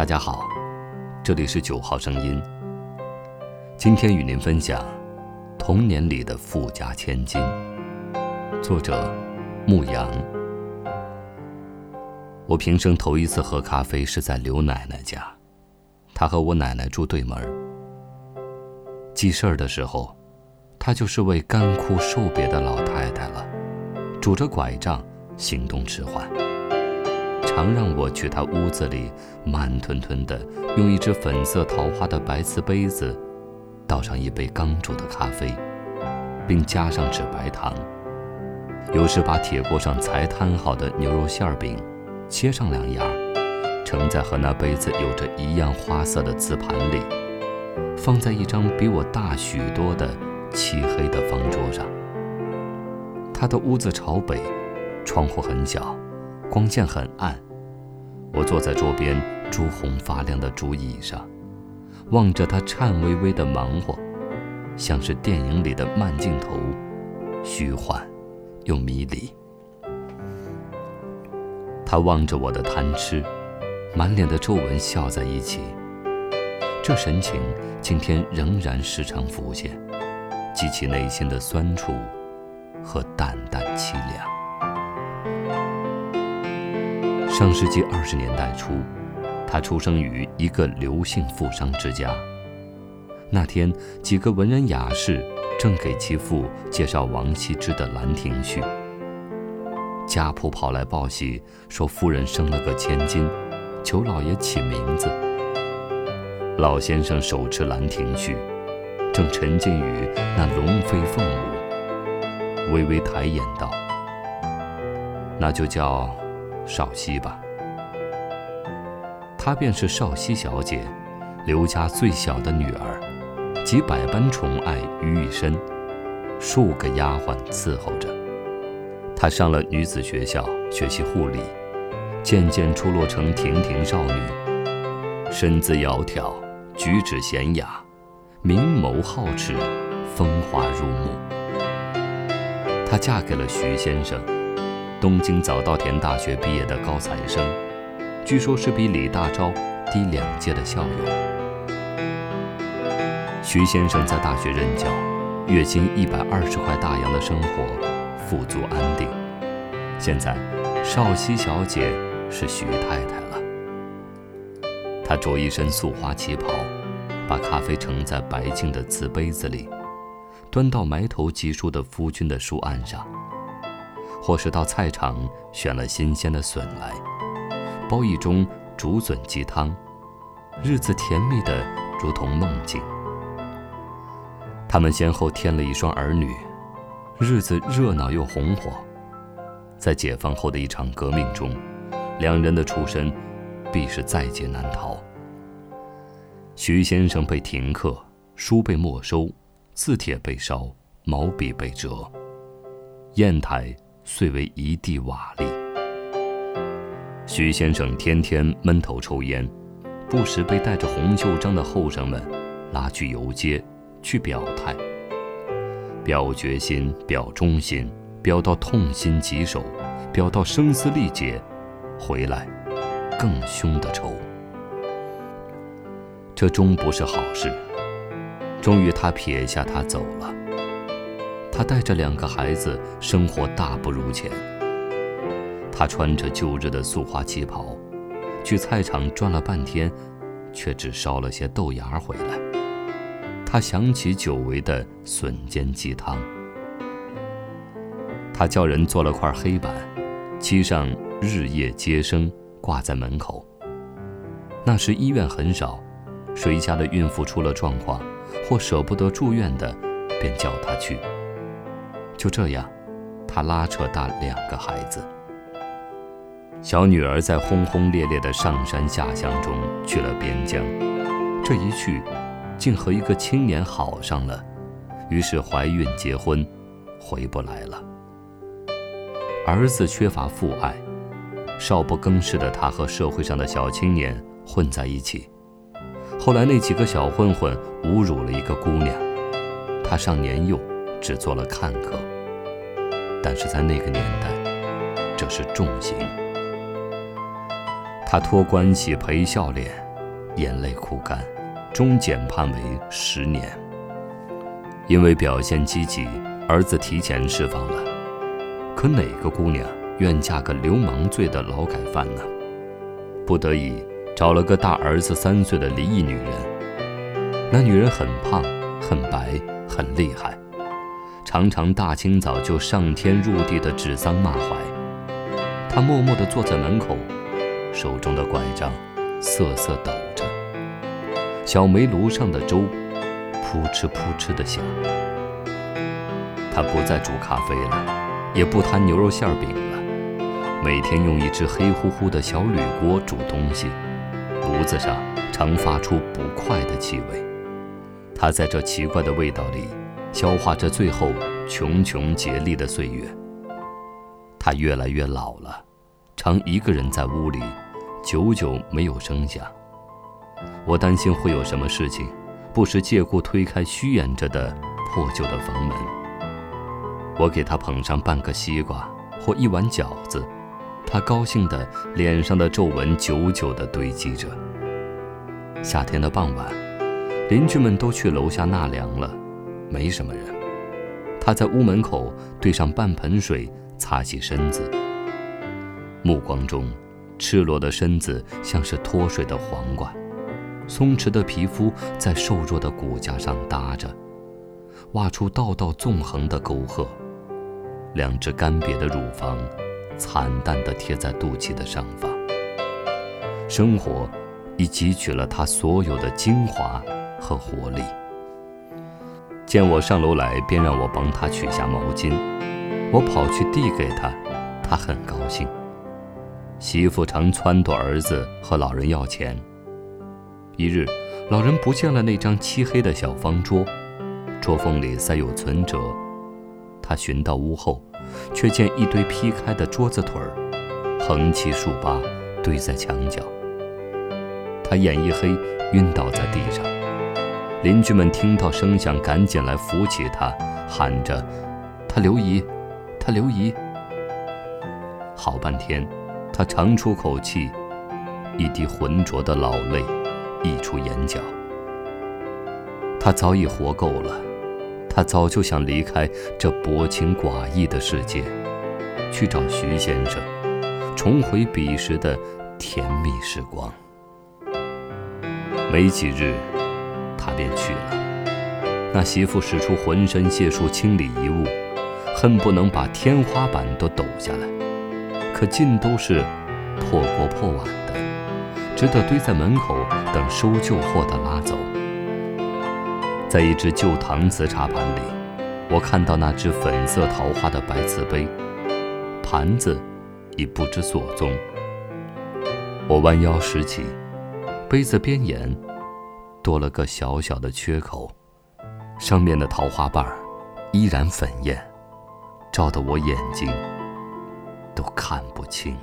大家好，这里是九号声音。今天与您分享《童年里的富家千金》，作者牧羊。我平生头一次喝咖啡是在刘奶奶家，她和我奶奶住对门。记事儿的时候，她就是位干枯瘦瘪的老太太了，拄着拐杖，行动迟缓。常让我去他屋子里，慢吞吞地用一只粉色桃花的白瓷杯子，倒上一杯刚煮的咖啡，并加上纸白糖。有时把铁锅上才摊好的牛肉馅饼。切上两样，盛在和那杯子有着一样花色的瓷盘里，放在一张比我大许多的漆黑的方桌上。他的屋子朝北，窗户很小，光线很暗。我坐在桌边朱红发亮的竹椅上，望着他颤巍巍的忙活，像是电影里的慢镜头，虚幻又迷离。他望着我的贪吃，满脸的皱纹笑在一起。这神情今天仍然时常浮现，激起内心的酸楚和淡淡凄凉。上世纪二十年代初，他出生于一个刘姓富商之家。那天，几个文人雅士正给其父介绍王羲之的《兰亭序》。家仆跑来报喜，说夫人生了个千金，求老爷起名字。老先生手持《兰亭序》，正沉浸于那龙飞凤舞，微微抬眼道：“那就叫少熙吧。”她便是少熙小姐，刘家最小的女儿，集百般宠爱于一身，数个丫鬟伺候着。她上了女子学校学习护理，渐渐出落成亭亭少女，身姿窈窕，举止娴雅，明眸皓齿，风华入目。她嫁给了徐先生，东京早稻田大学毕业的高材生，据说是比李大钊低两届的校友。徐先生在大学任教，月薪一百二十块大洋的生活。富足安定。现在，少熙小姐是徐太太了。她着一身素花旗袍，把咖啡盛在白净的瓷杯子里，端到埋头疾书的夫君的书案上，或是到菜场选了新鲜的笋来，煲一盅竹笋鸡汤，日子甜蜜的如同梦境。他们先后添了一双儿女。日子热闹又红火，在解放后的一场革命中，两人的出身必是在劫难逃。徐先生被停课，书被没收，字帖被烧，毛笔被折，砚台碎为一地瓦砾。徐先生天天闷头抽烟，不时被带着红袖章的后生们拉去游街，去表态。表决心，表忠心，表到痛心疾首，表到声嘶力竭，回来更凶的抽。这终不是好事。终于，他撇下他走了。他带着两个孩子，生活大不如前。他穿着旧日的素花旗袍，去菜场转了半天，却只烧了些豆芽回来。他想起久违的笋尖鸡汤，他叫人做了块黑板，漆上“日夜接生”，挂在门口。那时医院很少，谁家的孕妇出了状况，或舍不得住院的，便叫他去。就这样，他拉扯大两个孩子。小女儿在轰轰烈烈的上山下乡中去了边疆，这一去。竟和一个青年好上了，于是怀孕结婚，回不来了。儿子缺乏父爱，少不更事的他和社会上的小青年混在一起。后来那几个小混混侮辱了一个姑娘，他尚年幼，只做了看客。但是在那个年代，这是重刑。他托关系赔笑脸，眼泪哭干，终减判为十年。因为表现积极，儿子提前释放了。可哪个姑娘愿嫁个流氓罪的劳改犯呢？不得已找了个大儿子三岁的离异女人。那女人很胖，很白，很厉害，常常大清早就上天入地的指桑骂槐。他默默地坐在门口，手中的拐杖瑟瑟抖着，小煤炉上的粥扑哧扑哧地响。他不再煮咖啡了。也不摊牛肉馅饼了，每天用一只黑乎乎的小铝锅煮东西，炉子上常发出不快的气味。他在这奇怪的味道里消化着最后穷穷竭力的岁月。他越来越老了，常一个人在屋里，久久没有声响。我担心会有什么事情，不时借故推开虚掩着的破旧的房门。我给他捧上半个西瓜或一碗饺子，他高兴的脸上的皱纹久久地堆积着。夏天的傍晚，邻居们都去楼下纳凉了，没什么人。他在屋门口兑上半盆水，擦洗身子。目光中，赤裸的身子像是脱水的黄瓜，松弛的皮肤在瘦弱的骨架上搭着，挖出道道纵横的沟壑。两只干瘪的乳房，惨淡地贴在肚脐的上方。生活已汲取了他所有的精华和活力。见我上楼来，便让我帮他取下毛巾。我跑去递给他，他很高兴。媳妇常撺掇儿子和老人要钱。一日，老人不见了那张漆黑的小方桌，桌缝里塞有存折。他寻到屋后，却见一堆劈开的桌子腿儿，横七竖八堆在墙角。他眼一黑，晕倒在地上。邻居们听到声响，赶紧来扶起他，喊着：“他刘姨，他刘姨。”好半天，他长出口气，一滴浑浊的老泪溢出眼角。他早已活够了。他早就想离开这薄情寡义的世界，去找徐先生，重回彼时的甜蜜时光。没几日，他便去了。那媳妇使出浑身解数清理遗物，恨不能把天花板都抖下来，可尽都是破锅破碗的，只得堆在门口等收旧货的拉走。在一只旧搪瓷茶盘里，我看到那只粉色桃花的白瓷杯，盘子已不知所踪。我弯腰拾起，杯子边沿多了个小小的缺口，上面的桃花瓣依然粉艳，照得我眼睛都看不清。